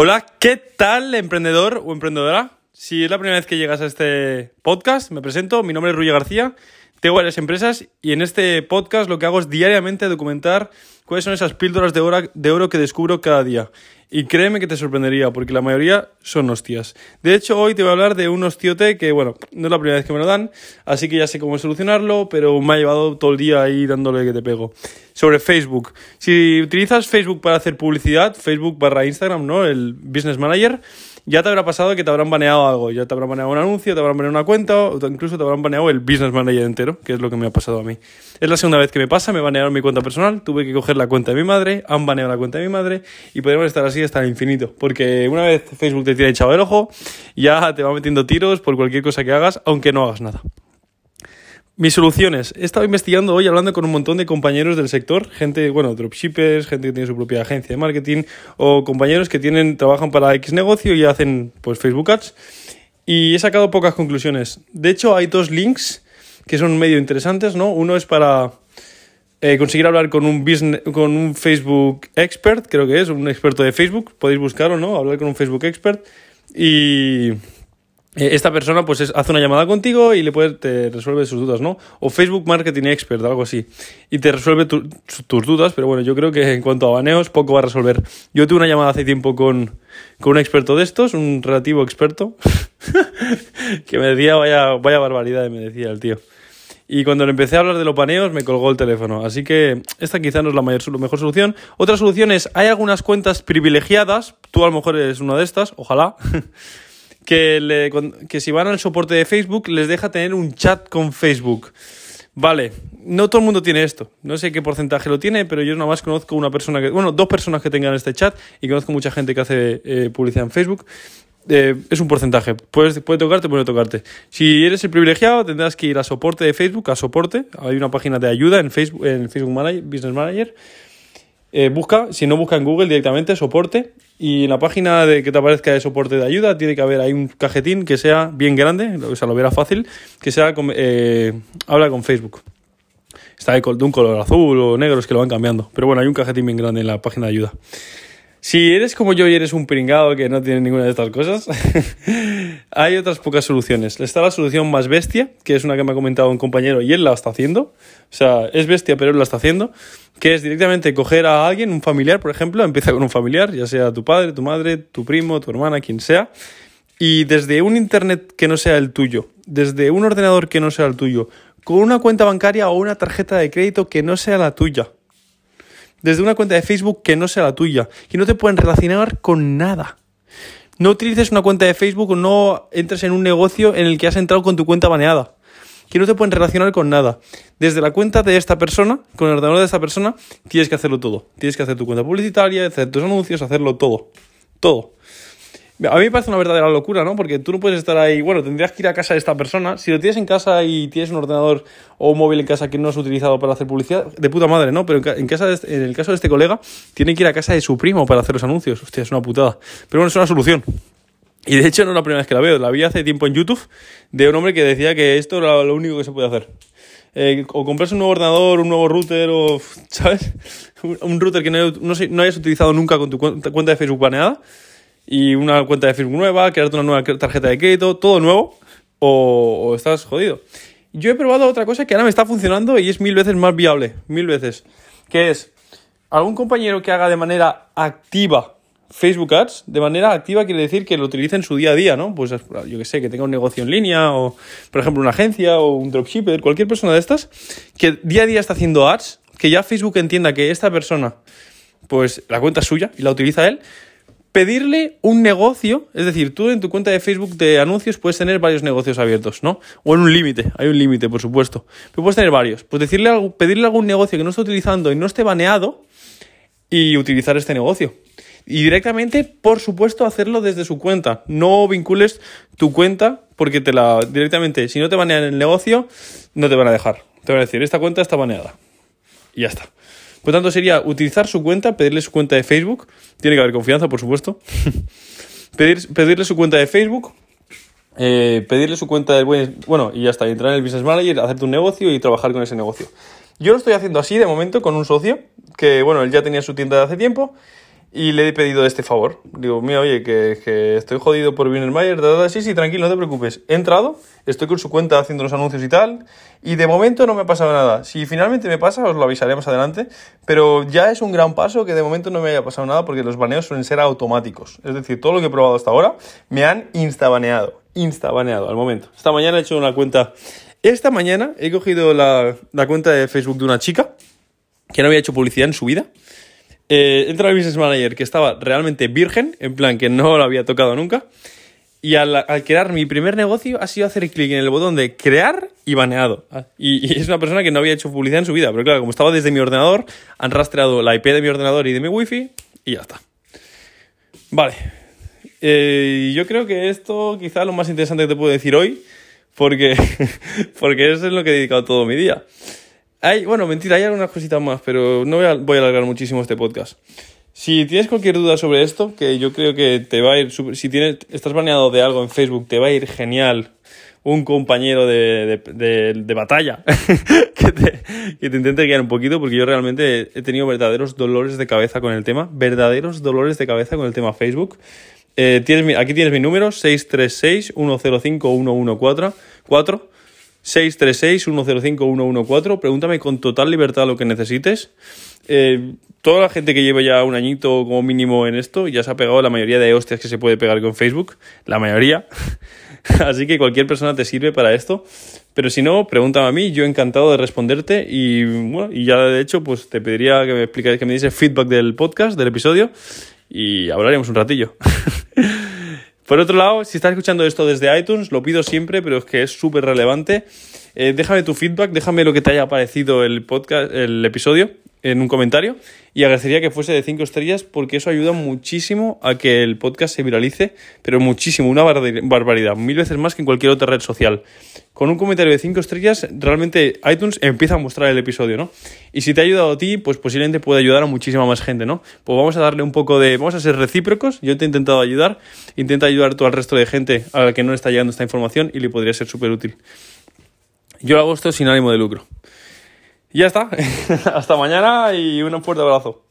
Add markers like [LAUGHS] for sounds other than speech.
Hola, ¿qué tal, emprendedor o emprendedora? Si es la primera vez que llegas a este podcast, me presento, mi nombre es Ruya García, tengo varias empresas y en este podcast lo que hago es diariamente documentar cuáles son esas píldoras de oro que descubro cada día. Y créeme que te sorprendería, porque la mayoría son hostias. De hecho, hoy te voy a hablar de un hostiote que, bueno, no es la primera vez que me lo dan, así que ya sé cómo solucionarlo, pero me ha llevado todo el día ahí dándole que te pego. Sobre Facebook. Si utilizas Facebook para hacer publicidad, Facebook barra Instagram, ¿no? El Business Manager, ya te habrá pasado que te habrán baneado algo. Ya te habrán baneado un anuncio, te habrán baneado una cuenta, o incluso te habrán baneado el Business Manager entero, que es lo que me ha pasado a mí. Es la segunda vez que me pasa, me banearon mi cuenta personal, tuve que coger la cuenta de mi madre, han baneado la cuenta de mi madre, y podemos estar así hasta el infinito. Porque una vez Facebook te tiene echado el ojo, ya te va metiendo tiros por cualquier cosa que hagas, aunque no hagas nada. Mis soluciones. He estado investigando hoy, hablando con un montón de compañeros del sector, gente, bueno, dropshippers, gente que tiene su propia agencia de marketing, o compañeros que tienen, trabajan para X negocio y hacen, pues, Facebook Ads. Y he sacado pocas conclusiones. De hecho, hay dos links que son medio interesantes, ¿no? Uno es para eh, conseguir hablar con un, business, con un Facebook expert, creo que es, un experto de Facebook, podéis buscarlo, ¿no? Hablar con un Facebook expert. Y eh, esta persona pues hace una llamada contigo y le puede, te resuelve sus dudas, ¿no? O Facebook Marketing Expert, algo así. Y te resuelve tus dudas, pero bueno, yo creo que en cuanto a baneos, poco va a resolver. Yo tuve una llamada hace tiempo con, con un experto de estos, un relativo experto, [LAUGHS] que me decía, vaya, vaya barbaridad, me decía el tío. Y cuando le empecé a hablar de los baneos, me colgó el teléfono. Así que esta quizá no es la mayor, mejor solución. Otra solución es, hay algunas cuentas privilegiadas, tú a lo mejor eres una de estas, ojalá. [LAUGHS] que, le, que si van al soporte de Facebook les deja tener un chat con Facebook. Vale, no todo el mundo tiene esto. No sé qué porcentaje lo tiene, pero yo nada más conozco una persona que, bueno, dos personas que tengan este chat y conozco mucha gente que hace eh, publicidad en Facebook. Eh, es un porcentaje. Puedes, puede tocarte, puede tocarte. Si eres el privilegiado, tendrás que ir a soporte de Facebook, a soporte. Hay una página de ayuda en Facebook, en Facebook Manager, Business Manager eh, busca, si no busca en Google directamente, soporte. Y en la página de que te aparezca de soporte de ayuda, tiene que haber ahí un cajetín que sea bien grande, o sea, lo verá fácil, que sea eh, habla con Facebook. Está de un color azul o negro, es que lo van cambiando. Pero bueno, hay un cajetín bien grande en la página de ayuda. Si eres como yo y eres un pringado que no tiene ninguna de estas cosas, [LAUGHS] hay otras pocas soluciones. Está la solución más bestia, que es una que me ha comentado un compañero y él la está haciendo. O sea, es bestia, pero él la está haciendo. Que es directamente coger a alguien, un familiar, por ejemplo, empieza con un familiar, ya sea tu padre, tu madre, tu primo, tu hermana, quien sea. Y desde un internet que no sea el tuyo, desde un ordenador que no sea el tuyo, con una cuenta bancaria o una tarjeta de crédito que no sea la tuya desde una cuenta de Facebook que no sea la tuya, que no te pueden relacionar con nada. No utilices una cuenta de Facebook o no entres en un negocio en el que has entrado con tu cuenta baneada. Que no te pueden relacionar con nada. Desde la cuenta de esta persona, con el ordenador de esta persona, tienes que hacerlo todo. Tienes que hacer tu cuenta publicitaria, hacer tus anuncios, hacerlo todo. Todo. A mí me parece una verdadera locura, ¿no? Porque tú no puedes estar ahí, bueno, tendrías que ir a casa de esta persona. Si lo tienes en casa y tienes un ordenador o un móvil en casa que no has utilizado para hacer publicidad, de puta madre, ¿no? Pero en, casa este, en el caso de este colega, tiene que ir a casa de su primo para hacer los anuncios. Hostia, es una putada. Pero bueno, es una solución. Y de hecho no es la primera vez que la veo. La vi hace tiempo en YouTube de un hombre que decía que esto era lo único que se puede hacer. Eh, o comprarse un nuevo ordenador, un nuevo router o, [LAUGHS] ¿sabes? Un router que no, no hayas utilizado nunca con tu cuenta de Facebook baneada y una cuenta de Facebook nueva, crearte una nueva tarjeta de crédito, todo nuevo, o, estás jodido. Yo he probado otra cosa que ahora me está funcionando y es mil veces más viable, mil veces, que es algún compañero que haga de manera activa Facebook Ads, de manera activa quiere decir que lo utilice en su día a día, ¿no? Pues yo que sé, que tenga un negocio en línea o, por ejemplo, una agencia o un dropshipper, cualquier persona de estas, que día a día está haciendo ads, que ya Facebook entienda que esta persona, pues la cuenta es suya y la utiliza él, pedirle un negocio, es decir, tú en tu cuenta de Facebook de anuncios puedes tener varios negocios abiertos, ¿no? O en un límite, hay un límite, por supuesto. Pero puedes tener varios. Pues decirle pedirle algún negocio que no esté utilizando y no esté baneado y utilizar este negocio. Y directamente, por supuesto, hacerlo desde su cuenta. No vincules tu cuenta porque te la directamente, si no te banean el negocio, no te van a dejar. Te van a decir, esta cuenta está baneada. Y ya está. Por tanto, sería utilizar su cuenta, pedirle su cuenta de Facebook. Tiene que haber confianza, por supuesto. [LAUGHS] pedirle su cuenta de Facebook. Eh, pedirle su cuenta de... Bueno, y ya está. Entrar en el Business Manager, hacerte un negocio y trabajar con ese negocio. Yo lo estoy haciendo así de momento con un socio, que bueno, él ya tenía su tienda de hace tiempo. Y le he pedido este favor. Digo, mira, oye, que, estoy jodido por Wienermayer, sí, sí, tranquilo, no te preocupes. He entrado, estoy con su cuenta haciendo los anuncios y tal, y de momento no me ha pasado nada. Si finalmente me pasa, os lo avisaré más adelante, pero ya es un gran paso que de momento no me haya pasado nada porque los baneos suelen ser automáticos. Es decir, todo lo que he probado hasta ahora me han instabaneado, instabaneado al momento. Esta mañana he hecho una cuenta... Esta mañana he cogido la, la cuenta de Facebook de una chica que no había hecho publicidad en su vida eh, entra el business manager que estaba realmente virgen, en plan que no lo había tocado nunca. Y al, crear mi primer negocio ha sido hacer clic en el botón de crear y baneado. Ah, y, es una persona que no había hecho publicidad en su vida. Pero claro, como estaba desde mi ordenador, han rastreado la IP de mi ordenador y de mi wifi y ya está. Vale. Eh, yo creo que esto quizá lo más interesante que te puedo decir hoy, porque, [LAUGHS] porque eso es lo que he dedicado todo mi día. Hay, bueno, mentira, hay algunas cositas más, pero no voy a, voy a alargar muchísimo este podcast. Si tienes cualquier duda sobre esto, que yo creo que te va a ir, si tienes, estás baneado de algo en Facebook, te va a ir genial un compañero de, de, de, batalla [LAUGHS] que, te, que, te, intente guiar un poquito, porque yo realmente he tenido verdaderos dolores de cabeza con el tema, verdaderos dolores de cabeza con el tema Facebook. Eh, tienes aquí tienes mi número, 636-105-114. 636-105-114. Pregúntame con total libertad lo que necesites. Eh, toda la gente que lleva ya un añito como mínimo en esto ya se ha pegado la mayoría de hostias que se puede pegar con Facebook. La mayoría. [LAUGHS] Así que cualquier persona te sirve para esto. Pero si no, pregúntame a mí, yo encantado de responderte. Y bueno, y ya de hecho, pues te pediría que me explicaras, que me diese feedback del podcast, del episodio. Y hablaríamos un ratillo. [LAUGHS] Por otro lado, si estás escuchando esto desde iTunes, lo pido siempre, pero es que es súper relevante. Eh, déjame tu feedback, déjame lo que te haya parecido el podcast, el episodio en un comentario y agradecería que fuese de 5 estrellas porque eso ayuda muchísimo a que el podcast se viralice, pero muchísimo, una barbaridad, mil veces más que en cualquier otra red social. Con un comentario de 5 estrellas, realmente iTunes empieza a mostrar el episodio, ¿no? Y si te ha ayudado a ti, pues posiblemente puede ayudar a muchísima más gente, ¿no? Pues vamos a darle un poco de... Vamos a ser recíprocos, yo te he intentado ayudar, intenta ayudar tú al resto de gente a la que no está llegando esta información y le podría ser súper útil. Yo hago esto sin ánimo de lucro. Y ya está. [LAUGHS] Hasta mañana y un fuerte abrazo.